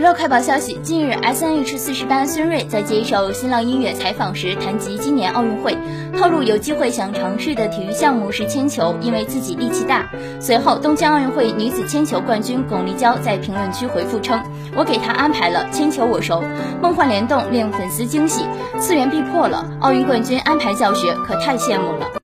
娱乐快报消息：近日，S.N.H. 四十八孙瑞在接受新浪音乐采访时谈及今年奥运会，透露有机会想尝试的体育项目是铅球，因为自己力气大。随后，东京奥运会女子铅球冠军巩立姣在评论区回复称：“我给她安排了铅球，我熟。”梦幻联动令粉丝惊喜，次元壁破了，奥运冠军安排教学，可太羡慕了。